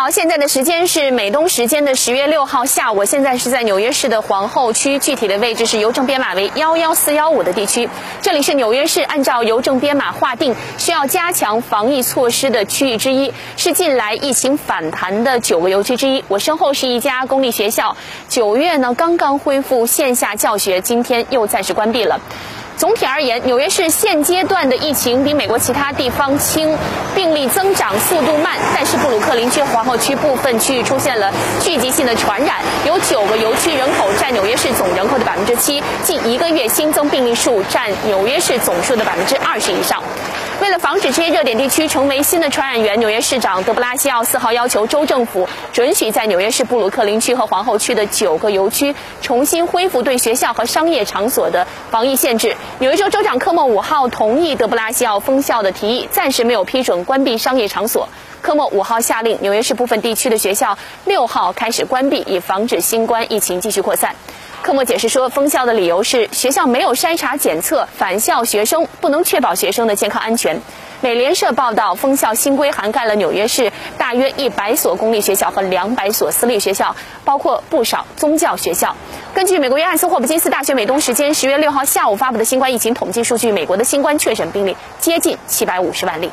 好，现在的时间是美东时间的十月六号下午，现在是在纽约市的皇后区，具体的位置是邮政编码为幺幺四幺五的地区。这里是纽约市按照邮政编码划定需要加强防疫措施的区域之一，是近来疫情反弹的九个邮区之一。我身后是一家公立学校，九月呢刚刚恢复线下教学，今天又暂时关闭了。总体而言，纽约市现阶段的疫情比美国其他地方轻，病例增长速度慢，但是布鲁克林区、皇后区部分区域出现了聚集性的传染，有九个邮区人口占纽约市总人口的百分之七，近一个月新增病例数占纽约市总数的百分之二十以上。为了防止这些热点地区成为新的传染源，纽约市长德布拉西奥四号要求州政府准许在纽约市布鲁克林区和皇后区的九个邮区重新恢复对学校和商业场所的防疫限制。纽约州州长科莫五号同意德布拉西奥封校的提议，暂时没有批准关闭商业场所。科莫五号下令纽约市部分地区的学校六号开始关闭，以防止新冠疫情继续扩散。科莫解释说，封校的理由是学校没有筛查检测返校学生，不能确保学生的健康安全。美联社报道，封校新规涵盖了纽约市大约一百所公立学校和两百所私立学校，包括不少宗教学校。根据美国约翰斯霍普金斯大学美东时间十月六号下午发布的新冠疫情统计数据，美国的新冠确诊病例接近七百五十万例。